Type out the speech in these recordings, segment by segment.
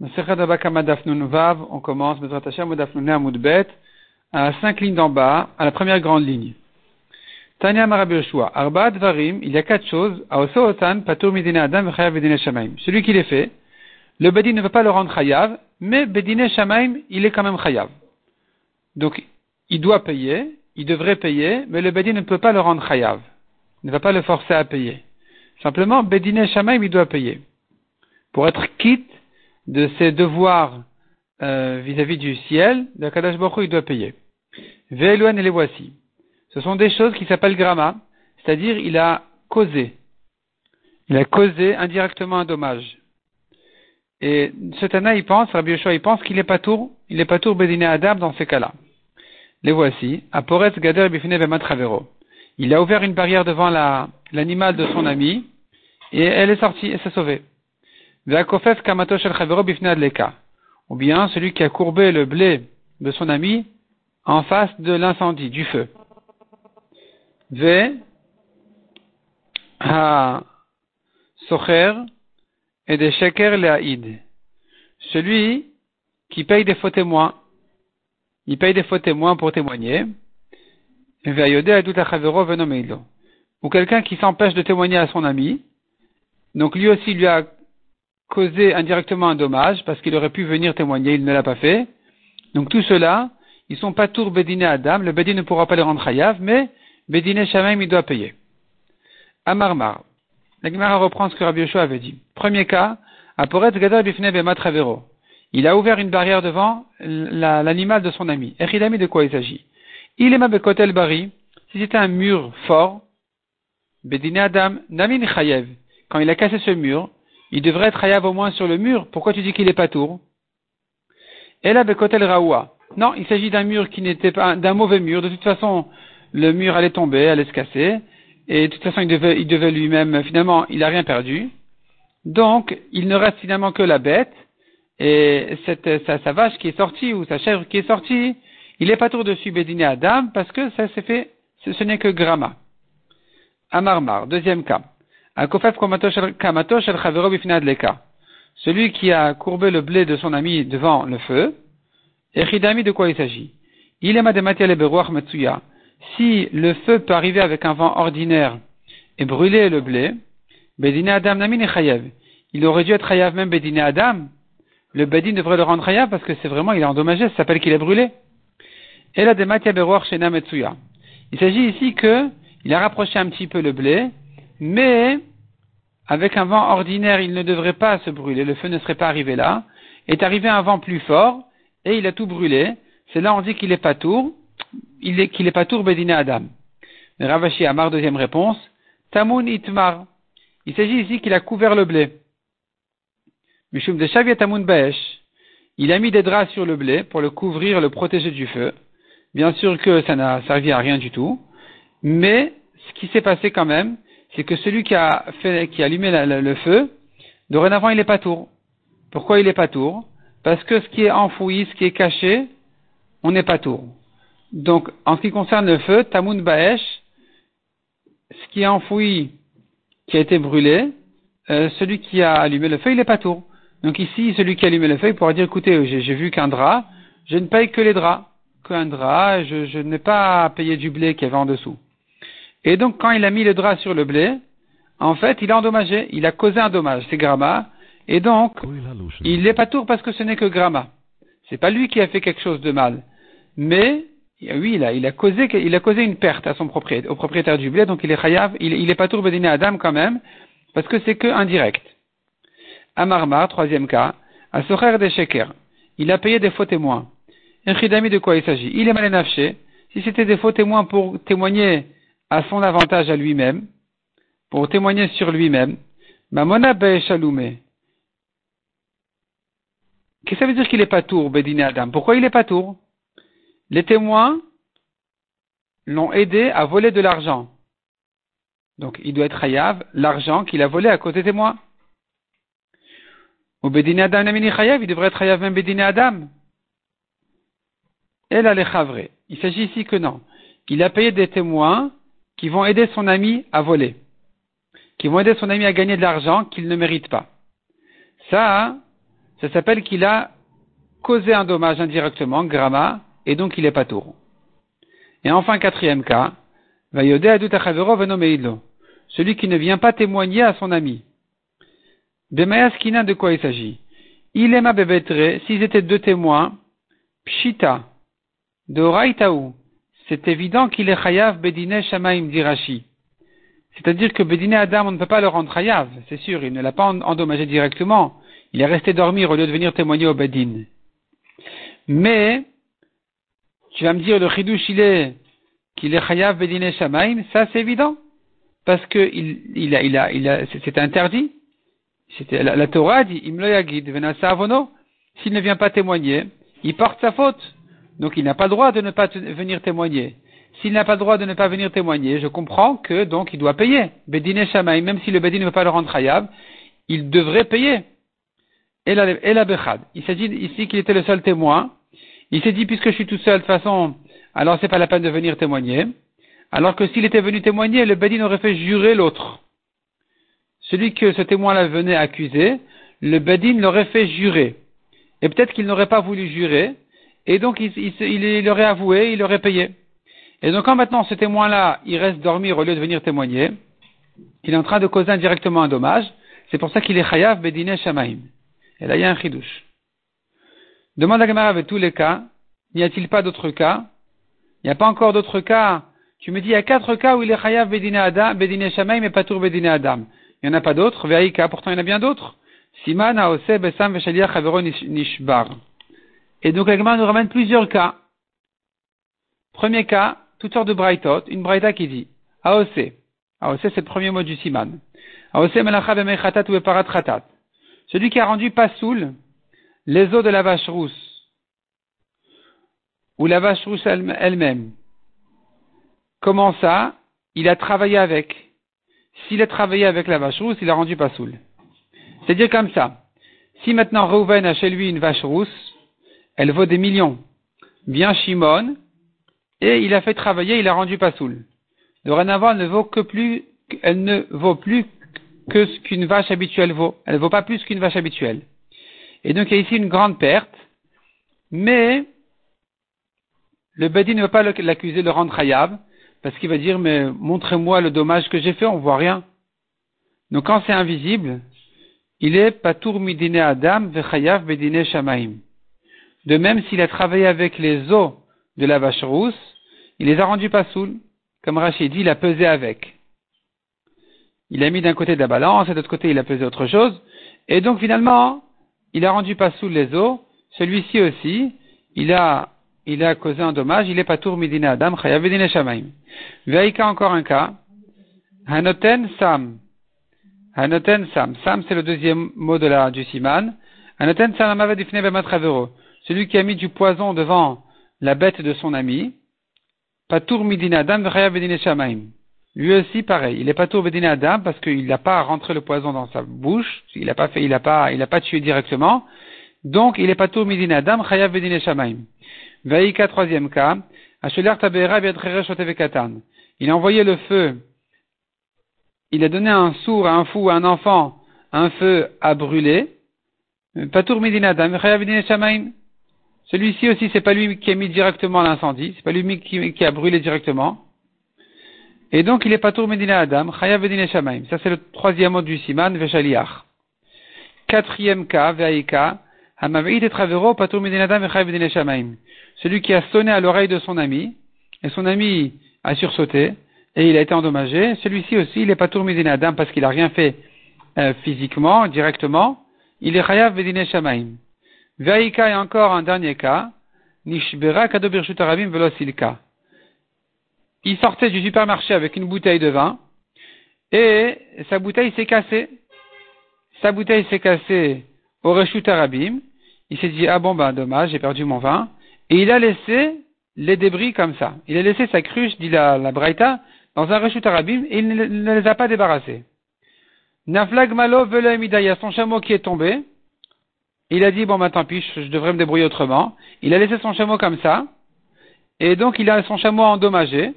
on commence, à cinq lignes d'en bas, à la première grande ligne. Dvarim, il y a quatre choses. Celui qui les fait, le Bedin ne veut pas le rendre Chayav, mais Bedine Shamaim, il est quand même Chayav. Donc, il doit payer, il devrait payer, mais le Bedin ne peut pas le rendre Chayav. Il ne va pas le forcer à payer. Simplement, Bedine Shamaim, il doit payer. Pour être quitte de ses devoirs euh, vis-à-vis du ciel, le Kadash il doit payer. Ve'eluan et les voici. Ce sont des choses qui s'appellent gramma, c'est-à-dire il a causé. Il a causé indirectement un dommage. Et ce Tana, il pense, Rabbi Yoshua, il pense qu'il n'est pas tour, il n'est pas tour Bedine Adam dans ces cas-là. Les voici. Aporetz Gader Bifine Travero. Il a ouvert une barrière devant l'animal de son ami, et elle est sortie, et s'est sauvée. Ou bien celui qui a courbé le blé de son ami en face de l'incendie, du feu. V. Ha. Socher et des sheker. Celui qui paye des faux témoins. Il paye des faux témoins pour témoigner. Ou quelqu'un qui s'empêche de témoigner à son ami. Donc lui aussi lui a causé indirectement un dommage parce qu'il aurait pu venir témoigner, il ne l'a pas fait. Donc tout cela, ils sont pas tour Bédiné Adam, le Bédine ne pourra pas les rendre Hayav, mais Bédiné Shamaim, il doit payer. Amarmar. La Gemara reprend ce que Rabbi Yoshua avait dit. Premier cas, Aporet Gadol Bifne Bema. Il a ouvert une barrière devant l'animal de son ami. Echidami, de quoi il s'agit? Il est Mabekotel Bari. Si c'était un mur fort, Bédiné Adam, Namin Chayev. Quand il a cassé ce mur, il devrait être Hayav au moins sur le mur. Pourquoi tu dis qu'il est pas tour? Et là, Bekotel Raoua. Non, il s'agit d'un mur qui n'était pas, d'un mauvais mur. De toute façon, le mur allait tomber, allait se casser. Et de toute façon, il devait, il devait lui-même, finalement, il n'a rien perdu. Donc, il ne reste finalement que la bête. Et cette, sa, vache qui est sortie, ou sa chèvre qui est sortie, il n'est pas tour dessus Bédiné Adam, parce que ça s'est fait, ce, ce n'est que Grama. Amarmar, deuxième cas. Celui qui a courbé le blé de son ami devant le feu, Echidami de quoi il s'agit? Il est Si le feu peut arriver avec un vent ordinaire et brûler le blé, Bedine Adam Namin Il aurait dû être Chayav même Bedine Adam. Le Bedin devrait le rendre Chayav parce que c'est vraiment, il est endommagé, ça s'appelle qu'il est brûlé. Et la Il s'agit ici que, il a rapproché un petit peu le blé, mais avec un vent ordinaire, il ne devrait pas se brûler, le feu ne serait pas arrivé là. Est arrivé un vent plus fort, et il a tout brûlé. C'est là on dit qu'il est pas tour, qu'il est pas tour Bedina Adam. Mais Ravashi Amar, deuxième réponse, Tamun Itmar. Il s'agit ici qu'il a couvert le blé. Mishum de Shavia Tamun Baesh. Il a mis des draps sur le blé pour le couvrir, le protéger du feu. Bien sûr que ça n'a servi à rien du tout. Mais ce qui s'est passé quand même, c'est que celui qui a fait, qui a allumé le feu, dorénavant il n'est pas tour. Pourquoi il n'est pas tour? Parce que ce qui est enfoui, ce qui est caché, on n'est pas tour. Donc, en ce qui concerne le feu, Tamun Baesh, ce qui est enfoui, qui a été brûlé, euh, celui qui a allumé le feu, il n'est pas tour. Donc ici, celui qui a allumé le feu, il pourra dire, écoutez, j'ai vu qu'un drap, je ne paye que les draps, qu'un drap, je, je n'ai pas payé du blé qui avait en dessous. Et donc, quand il a mis le drap sur le blé, en fait, il a endommagé, il a causé un dommage, c'est Grama, et donc, il n'est pas tour parce que ce n'est que Grama. C'est pas lui qui a fait quelque chose de mal. Mais, oui, il a, il a causé, il a causé une perte à son propriétaire, au propriétaire du blé, donc il est chayav, il, il est pas tour à Adam quand même, parce que c'est que indirect. Amarmar, troisième cas, à Socher des Sheker. Il a payé des faux témoins. Un de quoi il s'agit? Il est mal Si c'était des faux témoins pour témoigner à son avantage à lui-même, pour témoigner sur lui-même. Mamona. Qu'est-ce que ça veut dire qu'il n'est pas tour, Bedine Adam? Pourquoi il n'est pas tour? Les témoins l'ont aidé à voler de l'argent. Donc il doit être hayav, l'argent qu'il a volé à côté des témoins. Ou Bedine Adam Chayav, il devrait être hayav même Bedine Adam. Elle a les Il s'agit ici que non. Il a payé des témoins qui vont aider son ami à voler, qui vont aider son ami à gagner de l'argent qu'il ne mérite pas. Ça, ça s'appelle qu'il a causé un dommage indirectement, grama, et donc il est pas tour. Et enfin, quatrième cas, celui qui ne vient pas témoigner à son ami. Bemayaskina, de quoi il s'agit? Il est ma bebetre, s'ils étaient deux témoins, pshita, de raitaou, c'est évident qu'il est chayav bedine shamaim dirachi. C'est-à-dire que bedine Adam, on ne peut pas le rendre chayav, c'est sûr, il ne l'a pas endommagé directement. Il est resté dormir au lieu de venir témoigner au bedin. Mais, tu vas me dire, le chidouche, il est, qu'il est chayav bedine shamaim, ça c'est évident. Parce que c'est interdit. La, Torah dit, imloyagid venasa avono. S'il ne vient pas témoigner, il porte sa faute. Donc il n'a pas le droit de ne pas venir témoigner. S'il n'a pas le droit de ne pas venir témoigner, je comprends que donc il doit payer. Bedine Shamaï, même si le Bedin ne veut pas le rendre hayab, il devrait payer. Et la, Bechad. Il s'agit ici qu'il était le seul témoin. Il s'est dit, puisque je suis tout seul, de toute façon, alors c'est pas la peine de venir témoigner. Alors que s'il était venu témoigner, le Bedin aurait fait jurer l'autre. Celui que ce témoin-là venait accuser, le Bedin l'aurait fait jurer. Et peut-être qu'il n'aurait pas voulu jurer, et donc il, il, aurait avoué, il aurait payé. Et donc quand maintenant ce témoin-là, il reste dormir au lieu de venir témoigner, il est en train de causer indirectement un dommage, c'est pour ça qu'il est chayav bedine shamaim. Et là il y a un chidouche. Demande à Gamara avec tous les cas, n'y a-t-il pas d'autres cas? Il n'y a pas encore d'autres cas Tu me dis, il y a quatre cas où il est chayav bedine adam, bedine shamaim et tour bedine adam. Il n'y en a pas d'autres, ve'aïka, pourtant il y en a bien d'autres. Siman besam nishbar. Et donc la Gemara nous ramène plusieurs cas. Premier cas, toutes sortes de braïtot, une braïta qui dit AOC. AOC c'est le premier mot du siman. AOC melacha bemechatat ou chatat. Celui qui a rendu pas saoul les eaux de la vache rousse ou la vache rousse elle-même. Comment ça? Il a travaillé avec. S'il a travaillé avec la vache rousse, il a rendu pas saoul. C'est-à-dire comme ça. Si maintenant Reuven a chez lui une vache rousse, elle vaut des millions. Bien Shimon, et il a fait travailler, il a rendu pas saoul. Dorénavant, elle ne vaut que plus, elle ne vaut plus que ce qu'une vache habituelle vaut. Elle ne vaut pas plus qu'une vache habituelle. Et donc, il y a ici une grande perte, mais le Bedi ne veut pas l'accuser de le rendre hayab, parce qu'il va dire, mais montrez-moi le dommage que j'ai fait, on voit rien. Donc, quand c'est invisible, il est patour midine adam vechayav bedine shamaim. De même, s'il a travaillé avec les os de la vache rousse, il les a rendus pas saouls. Comme Rachid dit, il a pesé avec. Il a mis d'un côté de la balance, et de l'autre côté, il a pesé autre chose. Et donc, finalement, il a rendu pas saoul les os. Celui-ci aussi, il a, il a causé un dommage. Il est pas tour midina adam, chayav shamaim. Veika encore un cas. Hanoten sam. Hanoten sam. Sam, c'est le deuxième mot de la, du siman. Hanoten sam amavadifne bematravero celui qui a mis du poison devant la bête de son ami, Patour Midina Adam. Lui aussi, pareil. Il est Patour Midina Adam parce qu'il n'a pas rentré le poison dans sa bouche. Il n'a pas fait, il n'a pas, il tué directement. Donc, il est Patour Midina Adam Chayav Bedine Shamaim. Vaïka, troisième cas. Il a envoyé le feu. Il a donné un sourd, à un fou, à un enfant, un feu à brûler. Patour Midina Adam Chayav Bedine Shamaim. Celui-ci aussi, c'est pas lui qui a mis directement l'incendie, c'est pas lui qui, a brûlé directement. Et donc, il est pas tour Medina Adam, Chayav Medina Shamaim. Ça, c'est le troisième mot du Siman, Veshaliach. Quatrième cas, Veaïka, Hamaveit et Travero, Patour Adam, Chayav Shamaim. Celui qui a sonné à l'oreille de son ami, et son ami a sursauté, et il a été endommagé. Celui-ci aussi, il est pas tour Adam parce qu'il a rien fait euh, physiquement, directement. Il est Chayav Medina Shamaim. Vaïka et encore un dernier cas. Nishbera velosilka. Il sortait du supermarché avec une bouteille de vin et sa bouteille s'est cassée. Sa bouteille s'est cassée au Reshut Arabim. Il s'est dit, ah bon, ben, dommage, j'ai perdu mon vin. Et il a laissé les débris comme ça. Il a laissé sa cruche, dit la, la Braïta, dans un Reshut Arabim et il ne, les a pas débarrassés. Naflag malo son chameau qui est tombé. Il a dit, bon, bah, tant pis, je devrais me débrouiller autrement. Il a laissé son chameau comme ça. Et donc, il a son chameau endommagé.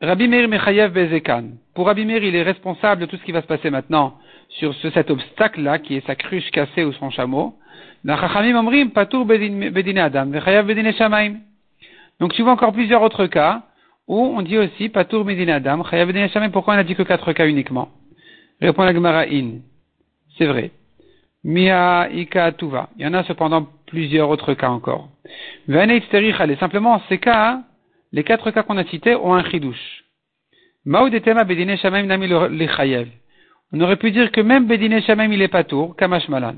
Rabbi Meir Mechayev Bezekan. Pour Rabbi Meir, il est responsable de tout ce qui va se passer maintenant sur ce, cet obstacle-là, qui est sa cruche cassée ou son chameau. Donc, tu vois encore plusieurs autres cas où on dit aussi Patour Bedin Adam. Pourquoi on a dit que quatre cas uniquement? Répond la Gemara In. C'est vrai. Mia Ika Tuva. Il y en a cependant plusieurs autres cas encore. Simplement, ces cas, les quatre cas qu'on a cités ont un chidouche. Maoudetema bedine shamaim nami lechayev. On aurait pu dire que même bedine shamaim il est pas tour, kamash malan.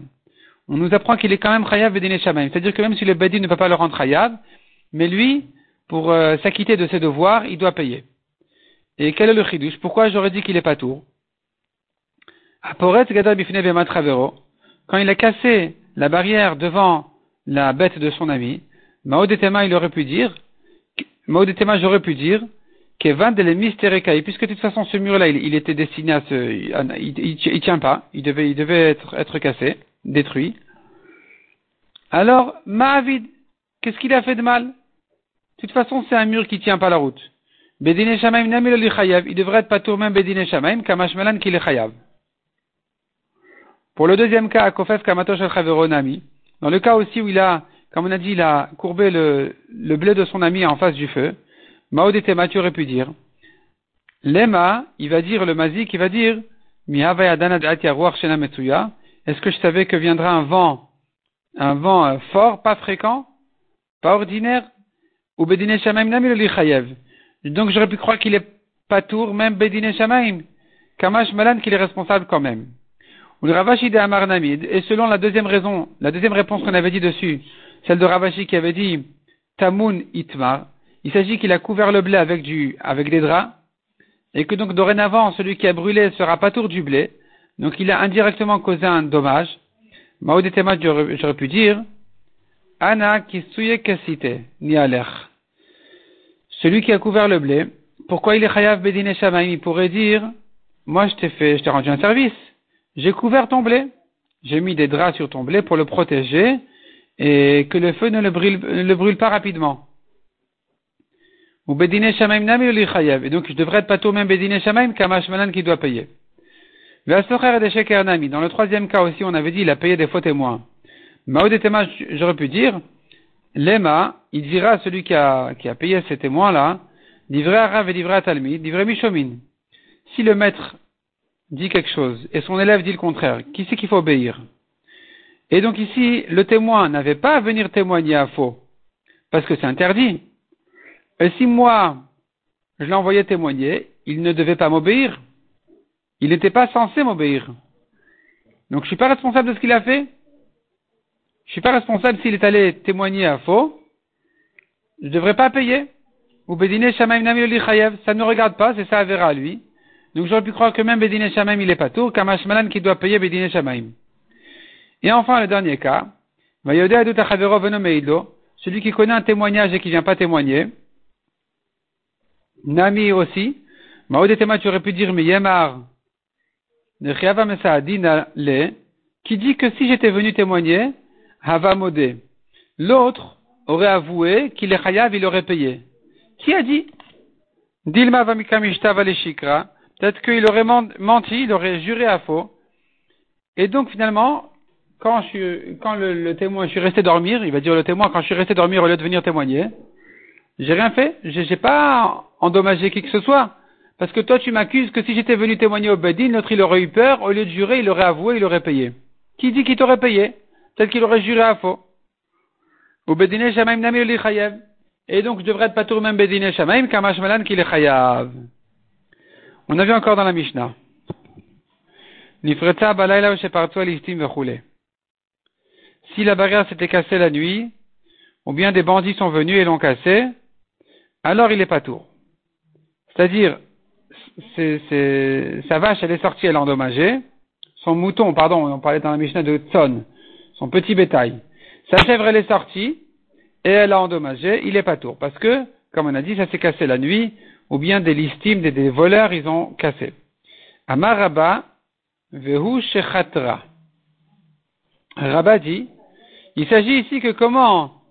On nous apprend qu'il est quand même chayav bedine shamaim. C'est-à-dire que même si le bedin ne peut pas le rendre chayav, mais lui, pour euh, s'acquitter de ses devoirs, il doit payer. Et quel est le chidouche? Pourquoi j'aurais dit qu'il est pas tour? Quand il a cassé la barrière devant la bête de son ami, Maodetema il aurait pu dire, Maudetema, j'aurais pu dire, Kevan de puisque de toute façon ce mur-là, il, était destiné à se, il, tient pas, il devait, être, cassé, détruit. Alors, Mahavid, qu'est-ce qu'il a fait de mal? De toute façon, c'est un mur qui tient pas la route. Bedine Shamaim il devrait être pas même Bedine Shamaim, Kamash Melan qui est chayav. Pour le deuxième cas, Kofef Kamatosh al Nami, dans le cas aussi où il a comme on a dit, il a courbé le, blé de son ami en face du feu. Maodetema, tu aurais pu dire. Lema, il va dire, le mazik, il va dire, est-ce que je savais que viendra un vent, un vent euh, fort, pas fréquent, pas ordinaire, ou bedine shamaim Donc j'aurais pu croire qu'il est pas tour, même bedine shamaim. Kamash malan qu'il est responsable quand même. Et selon la deuxième raison, la deuxième réponse qu'on avait dit dessus, celle de Ravashi qui avait dit Tamun Itmar, il s'agit qu'il a couvert le blé avec du, avec des draps, et que donc dorénavant, celui qui a brûlé sera pas tour du blé, donc il a indirectement causé un dommage. Maudetema, j'aurais pu dire, Ana kisuye kasite, ni. Celui qui a couvert le blé, pourquoi il est chayav bedine shamaim? Il pourrait dire, moi je t'ai fait, je t'ai rendu un service. J'ai couvert ton blé. J'ai mis des draps sur ton blé pour le protéger et que le feu ne le brûle, ne le brûle pas rapidement. Et donc je devrais être pas tout même Bedine Shamaim Kamash Malan qui doit payer. Dans le troisième cas aussi, on avait dit il a payé des faux témoins. Maodetema, j'aurais pu dire, Lema, il dira à celui qui a, qui a payé ces témoins-là, livré à Rav et livré à Talmid, livré Mishomin. Si le maître dit quelque chose et son élève dit le contraire, qui c'est qu'il faut obéir? Et donc ici, le témoin n'avait pas à venir témoigner à faux, parce que c'est interdit. Et si moi, je l'ai envoyé témoigner, il ne devait pas m'obéir. Il n'était pas censé m'obéir. Donc je ne suis pas responsable de ce qu'il a fait. Je ne suis pas responsable s'il est allé témoigner à faux. Je ne devrais pas payer. Ou Bedine Shamaim ça ne me regarde pas, c'est ça verra à lui. Donc j'aurais pu croire que même Bedine Shamaim il est pas tout, Kamash Malan qui doit payer Bedine Shamaim. Et enfin, le dernier cas, celui qui connaît un témoignage et qui ne vient pas témoigner, Nami aussi, Maodetema, tu aurais pu dire, mais Yemar, qui dit que si j'étais venu témoigner, Hava Modé, l'autre aurait avoué qu'il est chayav, il aurait payé. Qui a dit? Dilma shikra, peut-être qu'il aurait menti, il aurait juré à faux. Et donc finalement, quand, je le, témoin, je suis resté dormir, il va dire le témoin, quand je suis resté dormir au lieu de venir témoigner, j'ai rien fait, j'ai pas endommagé qui que ce soit. Parce que toi, tu m'accuses que si j'étais venu témoigner au Bedin, l'autre, il aurait eu peur, au lieu de jurer, il aurait avoué, il aurait payé. Qui dit qu'il t'aurait payé? Peut-être qu'il aurait juré à faux. Au li chayav. Et donc, je devrais être pas tout même Bedine Shamaim, Kamash Malan qui est chayav. On a vu encore dans la Mishnah. Si la barrière s'était cassée la nuit, ou bien des bandits sont venus et l'ont cassée, alors il est pas tour. C'est-à-dire, sa vache, elle est sortie, elle est endommagée. Son mouton, pardon, on parlait dans la Mishnah de Tson, son petit bétail. Sa chèvre, elle est sortie, et elle a endommagé, il est pas tour. Parce que, comme on a dit, ça s'est cassé la nuit, ou bien des listimes, des, voleurs, ils ont cassé. Amaraba, vehu shechatra. Rabat dit, il s'agit ici que comment,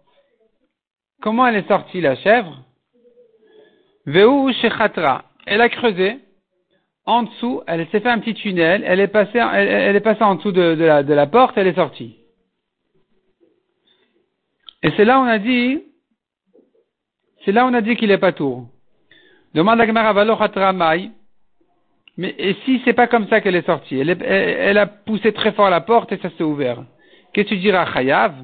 comment elle est sortie la chèvre? Veu shechatra. Elle a creusé. En dessous, elle s'est fait un petit tunnel. Elle est passée, elle, est passée en dessous de, la, de la porte. Elle est sortie. Et c'est là on a dit, c'est là on a dit qu'il est pas tour. Demande à Gemara Mai. Mais et si c'est pas comme ça qu'elle est sortie, elle, a poussé très fort la porte et ça s'est ouvert. Qu'est-ce que tu diras, Chayav?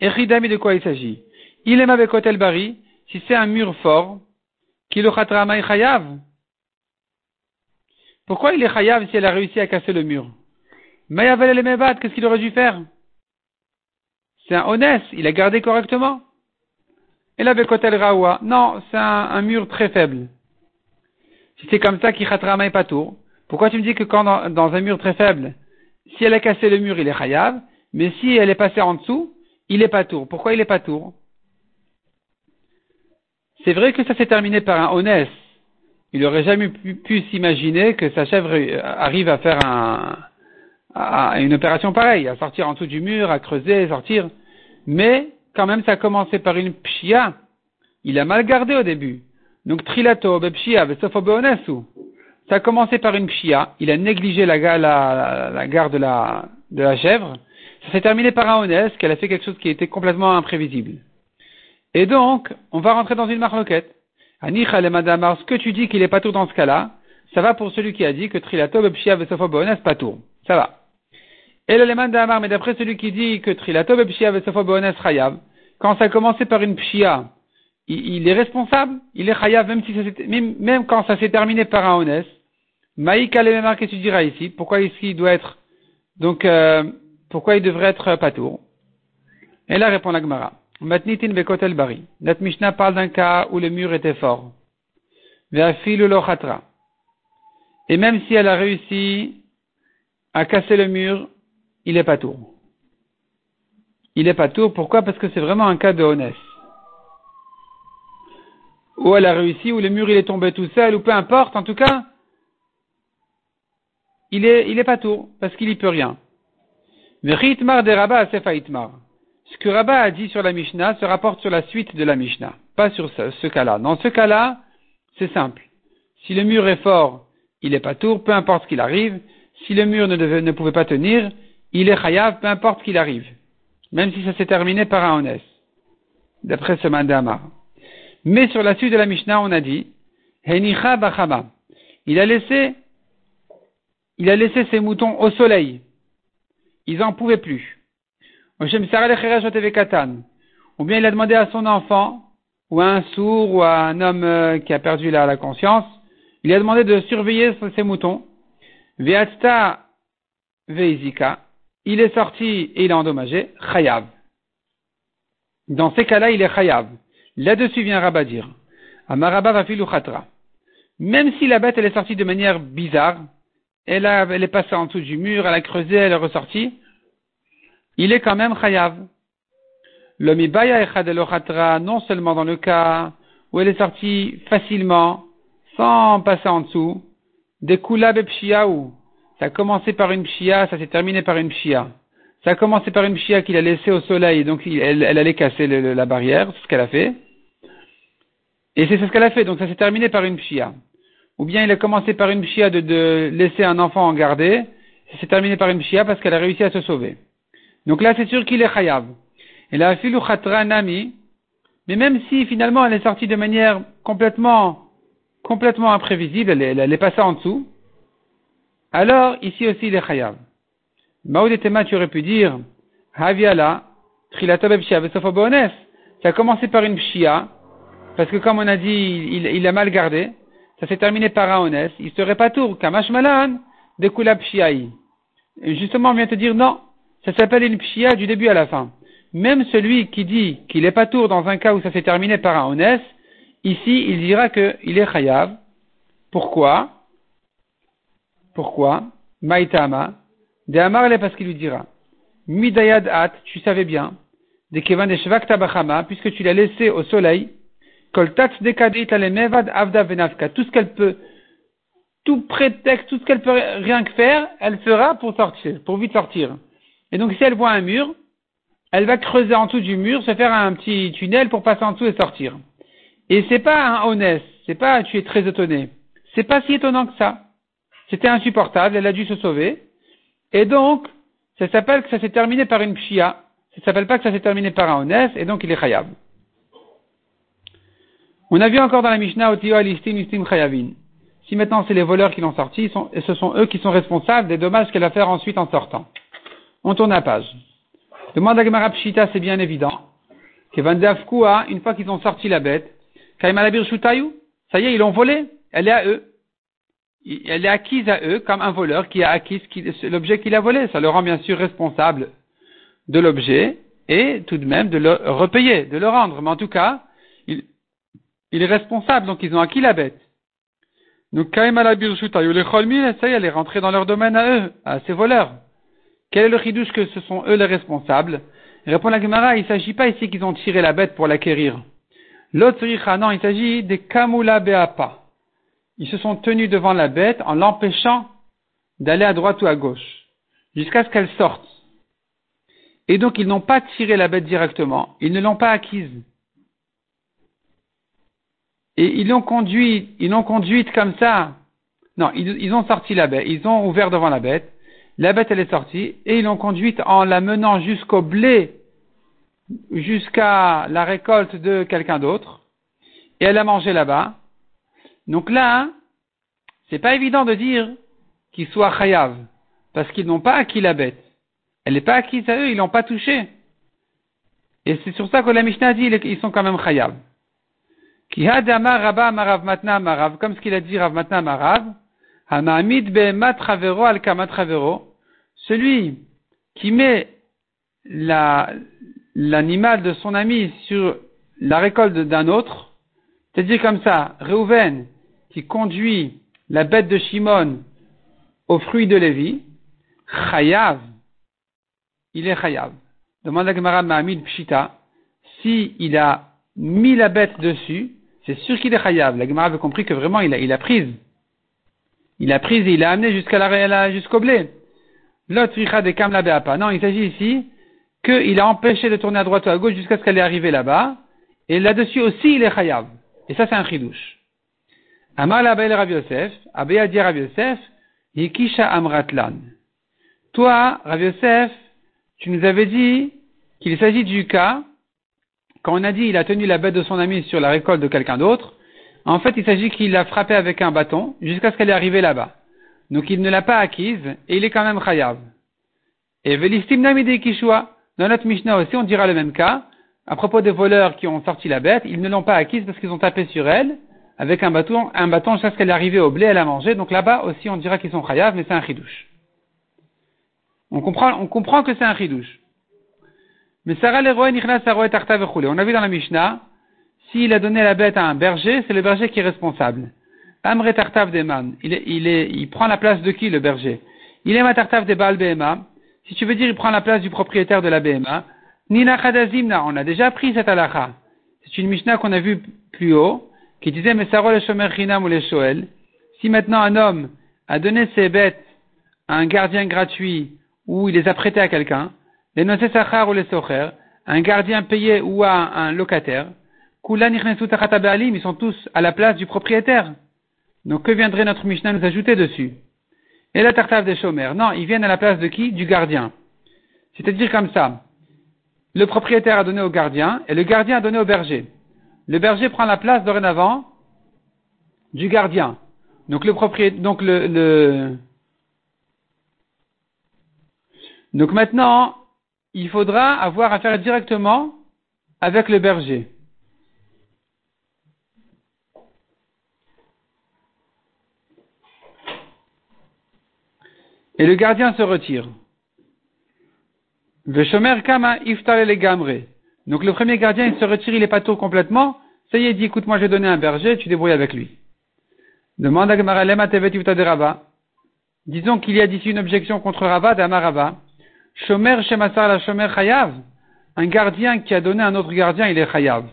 Echidami de quoi il s'agit? Il aime avec Hotel Bari, si c'est un mur fort, qu'il le Mai Chayav? Pourquoi il est Chayav si elle a réussi à casser le mur? Mayavel le qu'est-ce qu'il aurait dû faire? C'est un honnête, il a gardé correctement. Et là, Bekotel Raoua, non, c'est un, mur très faible. Si c'est comme ça qu'il pas patour, pourquoi tu me dis que quand dans, un mur très faible, si elle a cassé le mur, il est chayav, mais si elle est passée en dessous, il est patour. Pourquoi il est patour? C'est vrai que ça s'est terminé par un honnête. Il aurait jamais pu, s'imaginer que sa chèvre arrive à faire un, une opération pareille, à sortir en dessous du mur, à creuser, à sortir. Mais quand même, ça a commencé par une pshia. Il a mal gardé au débui. Donc, trilato, bepshia, besofobeonesu. Ça a commencé par une pshia. Il a négligé la, la, garde de la, chèvre. Ça s'est terminé par un honnête, qu'elle a fait quelque chose qui était complètement imprévisible. Et donc, on va rentrer dans une marloquette. Anicha le madamar, ce que tu dis qu'il est pas tout dans ce cas-là, ça va pour celui qui a dit que trilato, bepshia, besofobeones, pas tout. Ça va. Et l'élément d'Amar, mais d'après celui qui dit que Trilato Pshia Vesofo Boanes Chayav, quand ça a commencé par une Pshia, il, est responsable, il est Chayav, même, si ça même, même quand ça s'est terminé par un Ones. Maïka l'élément que tu diras ici, pourquoi ici il doit être, donc, euh, pourquoi il devrait être patour Et là répond la Gemara. Matnitin Bekotel Bari. Notre Mishnah parle d'un cas où le mur était fort. Et même si elle a réussi à casser le mur, il est pas tour. Il est pas tour. Pourquoi? Parce que c'est vraiment un cas de honnête. Ou elle a réussi, ou le mur il est tombé tout seul, ou peu importe. En tout cas, il est, il pas tour parce qu'il y peut rien. Mais Ritmar de Rabat Sefa Itmar. Ce que Rabat a dit sur la Mishnah se rapporte sur la suite de la Mishnah, pas sur ce, ce cas-là. Dans ce cas-là, c'est simple. Si le mur est fort, il est pas tour, peu importe ce qu'il arrive. Si le mur ne, ne pouvait pas tenir, il est chayav, peu importe qu'il arrive. Même si ça s'est terminé par un honnête. D'après ce mandamar. Mais sur la suite de la Mishnah, on a dit, Henicha bachama. Il a laissé, il a laissé ses moutons au soleil. Ils en pouvaient plus. Ou bien il a demandé à son enfant, ou à un sourd, ou à un homme euh, qui a perdu la, conscience, il a demandé de surveiller ses moutons. Veatsta veizika il est sorti et il a endommagé, chayav. Dans ces cas-là, il est chayav. Là-dessus vient Rabat dire, Amaraba va khatra. Même si la bête elle est sortie de manière bizarre, elle, a, elle est passée en dessous du mur, elle a creusé, elle est ressortie, il est quand même chayav. L'omibaya khatra, non seulement dans le cas où elle est sortie facilement, sans passer en dessous, des kulab ça a commencé par une pshia, ça s'est terminé par une pshia. Ça a commencé par une pshia qu'il a laissée au soleil, donc elle, allait casser la barrière, c'est ce qu'elle a fait. Et c'est ce qu'elle a fait, donc ça s'est terminé par une pshia. Ou bien il a commencé par une pshia de, laisser un enfant en garder, ça s'est terminé par une pshia parce qu'elle a réussi à se sauver. Donc là, c'est sûr qu'il est chayav. Et la filou nami, mais même si finalement elle est sortie de manière complètement, complètement imprévisible, elle est passée en dessous, alors, ici aussi, il est chayav. Tema, tu aurais pu dire, Haviala, Trilata Ça a commencé par une pshia, parce que comme on a dit, il, a mal gardé. Ça s'est terminé par un honnête. Il serait pas tour, Kamash Malan, de Kula Pshiaï. Justement, on vient te dire non. Ça s'appelle une pshia du début à la fin. Même celui qui dit qu'il est pas tour dans un cas où ça s'est terminé par un honnête, ici, il dira qu'il est chayav. Pourquoi? Pourquoi? Maïtama. De Amarle parce qu'il lui dira. Midayad at, tu savais bien. De Kevan de puisque tu l'as laissé au soleil. Koltat avda venafka. Tout ce qu'elle peut, tout prétexte, tout ce qu'elle peut rien que faire, elle fera pour sortir, pour vite sortir. Et donc si elle voit un mur, elle va creuser en dessous du mur, se faire un petit tunnel pour passer en dessous et sortir. Et c'est pas un honnête. c'est pas tu es très étonné. C'est pas si étonnant que ça. C'était insupportable, elle a dû se sauver. Et donc, ça s'appelle que ça s'est terminé par une pshia. Ça s'appelle pas que ça s'est terminé par un honnête, et donc il est chayab. On a vu encore dans la Mishnah, Otio alistim istim chayavin. Si maintenant c'est les voleurs qui l'ont sorti, et ce sont eux qui sont responsables des dommages qu'elle va faire ensuite en sortant. On tourne la page. Demande à Gemara Pshita, c'est bien évident. Que Vandafkua, une fois qu'ils ont sorti la bête, Kaimalabir Shutayu, ça y est, ils l'ont volée. Elle est à eux. Elle est acquise à eux comme un voleur qui a acquis l'objet qu'il a volé. Ça le rend bien sûr responsable de l'objet et tout de même de le repayer, de le rendre. Mais en tout cas, il, est responsable, donc ils ont acquis la bête. Donc, Shutayu, les Cholmil, ça y est, elle est rentrée dans leur domaine à eux, à ces voleurs. Quel est le chidouche que ce sont eux les responsables? Répond la Gemara, il ne s'agit pas ici qu'ils ont tiré la bête pour l'acquérir. L'autre non, il s'agit des Kamula Beapa. Ils se sont tenus devant la bête en l'empêchant d'aller à droite ou à gauche, jusqu'à ce qu'elle sorte. Et donc ils n'ont pas tiré la bête directement, ils ne l'ont pas acquise. Et ils l'ont conduite, ils l'ont conduite comme ça. Non, ils, ont sorti la bête, ils ont ouvert devant la bête, la bête, elle est sortie et ils l'ont conduite en la menant jusqu'au blé, jusqu'à la récolte de quelqu'un d'autre. Et elle a mangé là-bas. Donc là, c'est pas évident de dire qu'ils soient chayav, parce qu'ils n'ont pas acquis la bête. Elle n'est pas acquise à eux, ils l'ont pas touchée. Et c'est sur ça que la Mishnah dit qu'ils sont quand même chayav. Comme ce qu'il a dit Rav Matna Marav, Hamamid al travero celui qui met l'animal de son ami sur la récolte d'un autre, c'est-à-dire comme ça, Reuven qui conduit la bête de Shimon au fruit de Lévi, Chayav, il est Chayav. Demande à Gemara Mahamid Pshita, si il a mis la bête dessus, c'est sûr qu'il est Chayav. La Gemara avait compris que vraiment il a, il prise. Il a prise et il a amené jusqu'à la, jusqu'au blé. Non, il s'agit ici qu'il a empêché de tourner à droite ou à gauche jusqu'à ce qu'elle est arrivée là-bas. Et là-dessus aussi, il est chayav. Et ça, c'est un chidouche. Amar la Rav Yosef, Abaya dit Rav Yosef, Yikisha Amratlan. Toi, Rav Yosef, tu nous avais dit qu'il s'agit du cas, quand on a dit il a tenu la bête de son ami sur la récolte de quelqu'un d'autre, en fait, il s'agit qu'il l'a frappé avec un bâton jusqu'à ce qu'elle est arrivée là-bas. Donc il ne l'a pas acquise et il est quand même chayav. Et velistim namide kishua. Dans notre Mishnah aussi, on dira le même cas. À propos des voleurs qui ont sorti la bête, ils ne l'ont pas acquise parce qu'ils ont tapé sur elle avec un bâton, un bâton jusqu'à ce qu'elle est arrivée au blé, elle a mangé. Donc là-bas aussi, on dira qu'ils sont chayav, mais c'est un chidouche. On comprend, on comprend que c'est un chidouche. Mais Sarah l'héroïne On a vu dans la Mishnah, s'il a donné la bête à un berger, c'est le berger qui est responsable. Amre Tartav Deman. Il, il, il prend la place de qui le berger? Il est Matartav de Baal Behema. Si tu veux dire, il prend la place du propriétaire de la Behema. Nina Chadazimna. On a déjà pris cette halakha. C'est une Mishnah qu'on a vue plus haut, qui disait Mesaro le Shomer Chinam ou le Shoel. Si maintenant un homme a donné ses bêtes à un gardien gratuit ou il les a prêtées à quelqu'un, les Sachar ou les Socher, un gardien payé ou à un locataire, ils sont tous à la place du propriétaire. Donc que viendrait notre Mishnah nous ajouter dessus? Et la tartave des chômeurs Non, ils viennent à la place de qui? Du gardien. C'est-à-dire comme ça. Le propriétaire a donné au gardien et le gardien a donné au berger. Le berger prend la place dorénavant du gardien. Donc le propriétaire, donc le, le, maintenant, il faudra avoir affaire directement avec le berger. Et le gardien se retire. Veshomer kama les Donc le premier gardien, il se retire, il est pas tout complètement. Ça y est, il dit, écoute, moi j'ai donné un berger, tu débrouilles avec lui. Demande à tevet de Rava. Disons qu'il y a d'ici une objection contre Rava d'Amarava. Shomer shemasar la shomer chayav. Un gardien qui a donné un autre gardien, il est chayav.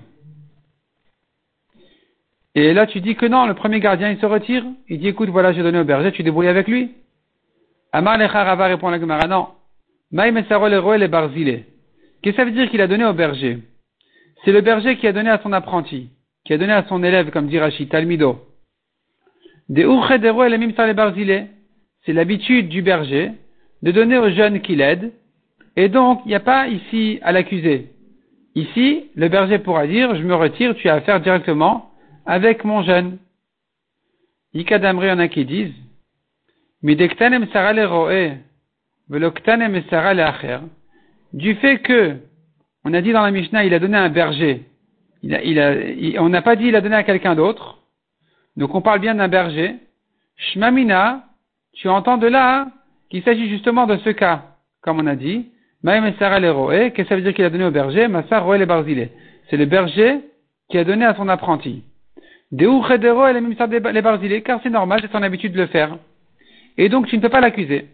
Et là, tu dis que non, le premier gardien, il se retire. Il dit, écoute, voilà, j'ai donné au berger, tu débrouilles avec lui. Amar Rava répond à la Gemara, non. le barzile. Qu'est-ce que ça veut dire qu'il a donné au berger? C'est le berger qui a donné à son apprenti. qui a donné à son élève, comme dit Rachid, Talmido, c'est l'habitude du berger de donner aux jeunes qui l'aident, et donc il n'y a pas ici à l'accuser. Ici, le berger pourra dire, je me retire, tu as affaire directement avec mon jeune. Ikadamri en a qui disent, du fait que, on a dit dans la Mishnah, il a donné un berger, on n'a pas dit il a donné à quelqu'un d'autre, donc on parle bien d'un berger, Shmamina, tu entends de là qu'il s'agit justement de ce cas, comme on a dit, qu'est-ce que ça veut dire qu'il a donné au berger? Le Barzile. C'est le berger qui a donné à son apprenti. Deu Chedero les Barzile, car c'est normal, c'est son habitude de le faire. Et donc tu ne peux pas l'accuser.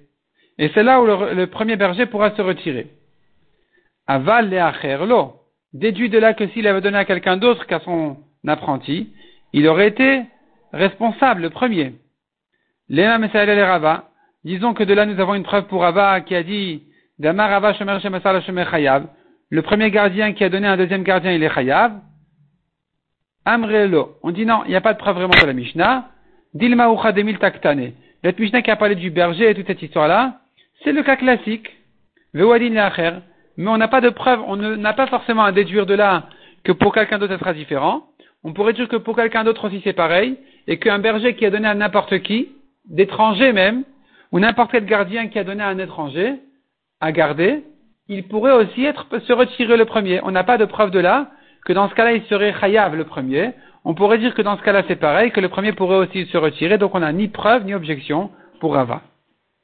Et c'est là où le, premier berger pourra se retirer. Aval le lo. Déduit de là que s'il avait donné à quelqu'un d'autre qu'à son apprenti, il aurait été responsable, le premier. Léma les Rava. Disons que de là nous avons une preuve pour Rava qui a dit le premier gardien qui a donné un deuxième gardien, il est chayav. Amrelo. On dit non, il n'y a pas de preuve vraiment de la Mishnah. Dilma ucha demil taktane. La Mishnah qui a parlé du berger et toute cette histoire-là, c'est le cas classique. Vewadin Mais on n'a pas de preuve, on n'a pas forcément à déduire de là que pour quelqu'un d'autre ça sera différent. On pourrait dire que pour quelqu'un d'autre aussi c'est pareil, et qu'un berger qui a donné à n'importe qui, d'étranger même, ou n'importe quel gardien qui a donné à un étranger, à garder, il pourrait aussi être, se retirer le premier. On n'a pas de preuve de là que dans ce cas-là, il serait chayav le premier. On pourrait dire que dans ce cas-là, c'est pareil, que le premier pourrait aussi se retirer, donc on n'a ni preuve ni objection pour Rava.